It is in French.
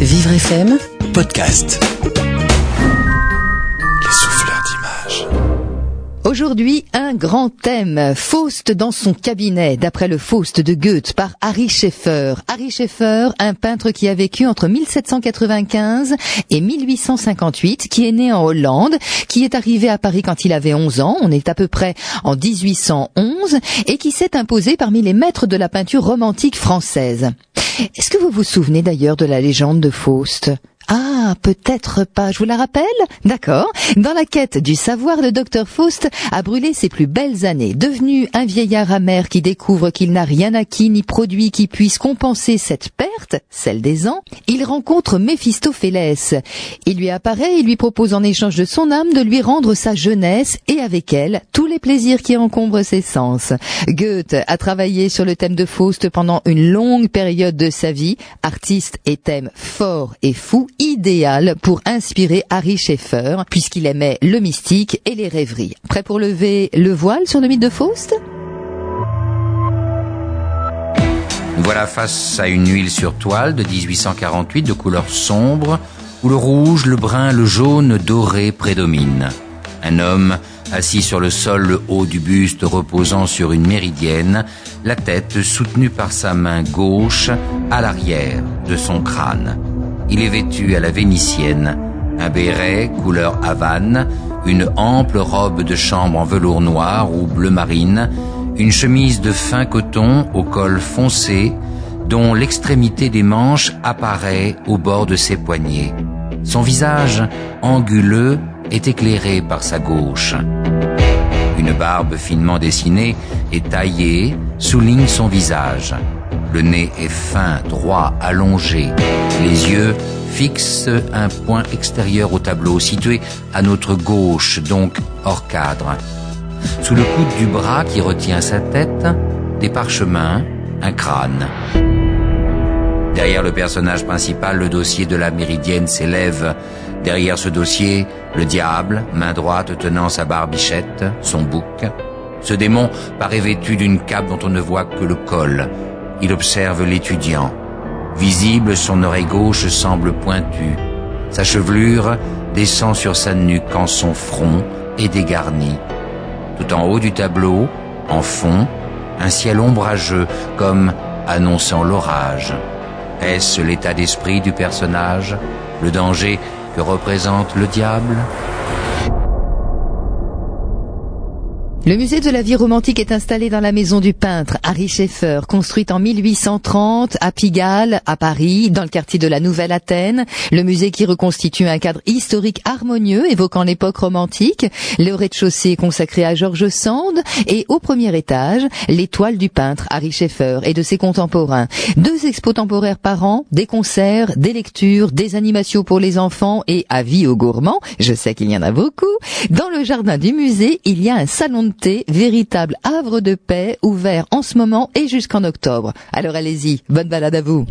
Vivre FM Podcast. Les souffleurs d'images. Aujourd'hui, un grand thème, Faust dans son cabinet, d'après le Faust de Goethe par Harry Schaeffer. Harry Schaeffer, un peintre qui a vécu entre 1795 et 1858, qui est né en Hollande, qui est arrivé à Paris quand il avait 11 ans, on est à peu près en 1811, et qui s'est imposé parmi les maîtres de la peinture romantique française. Est-ce que vous vous souvenez d'ailleurs de la légende de Faust? Ah, peut-être pas. Je vous la rappelle D'accord. Dans la quête du savoir, le docteur Faust a brûlé ses plus belles années. Devenu un vieillard amer qui découvre qu'il n'a rien acquis ni produit qui puisse compenser cette perte, celle des ans, il rencontre Méphistophélès. Il lui apparaît et lui propose en échange de son âme de lui rendre sa jeunesse et avec elle tous les plaisirs qui encombrent ses sens. Goethe a travaillé sur le thème de Faust pendant une longue période de sa vie, artiste et thème fort et fou, pour inspirer Harry Schaeffer, puisqu'il aimait le mystique et les rêveries. Prêt pour lever le voile sur le mythe de Faust? Voilà face à une huile sur toile de 1848 de couleur sombre, où le rouge, le brun, le jaune doré prédominent. Un homme assis sur le sol, le haut du buste reposant sur une méridienne, la tête soutenue par sa main gauche à l'arrière de son crâne. Il est vêtu à la vénitienne, un béret couleur havane, une ample robe de chambre en velours noir ou bleu marine, une chemise de fin coton au col foncé, dont l'extrémité des manches apparaît au bord de ses poignets. Son visage anguleux est éclairé par sa gauche. Une barbe finement dessinée et taillée souligne son visage. Le nez est fin, droit, allongé. Les yeux fixent un point extérieur au tableau, situé à notre gauche, donc hors cadre. Sous le coude du bras qui retient sa tête, des parchemins, un crâne. Derrière le personnage principal, le dossier de la méridienne s'élève. Derrière ce dossier, le diable, main droite tenant sa barbichette, son bouc. Ce démon paraît vêtu d'une cape dont on ne voit que le col? Il observe l'étudiant. Visible, son oreille gauche semble pointue. Sa chevelure descend sur sa nuque quand son front est dégarni. Tout en haut du tableau, en fond, un ciel ombrageux comme annonçant l'orage. Est-ce l'état d'esprit du personnage, le danger que représente le diable? Le musée de la vie romantique est installé dans la maison du peintre Harry Schaeffer, construite en 1830 à Pigalle, à Paris, dans le quartier de la Nouvelle Athènes. Le musée qui reconstitue un cadre historique harmonieux évoquant l'époque romantique. Le rez-de-chaussée consacré à George Sand et au premier étage, l'étoile du peintre Harry Schaeffer et de ses contemporains. Deux expos temporaires par an, des concerts, des lectures, des animations pour les enfants et avis aux gourmands. Je sais qu'il y en a beaucoup. Dans le jardin du musée, il y a un salon de Véritable havre de paix, ouvert en ce moment et jusqu'en octobre. Alors allez-y, bonne balade à vous.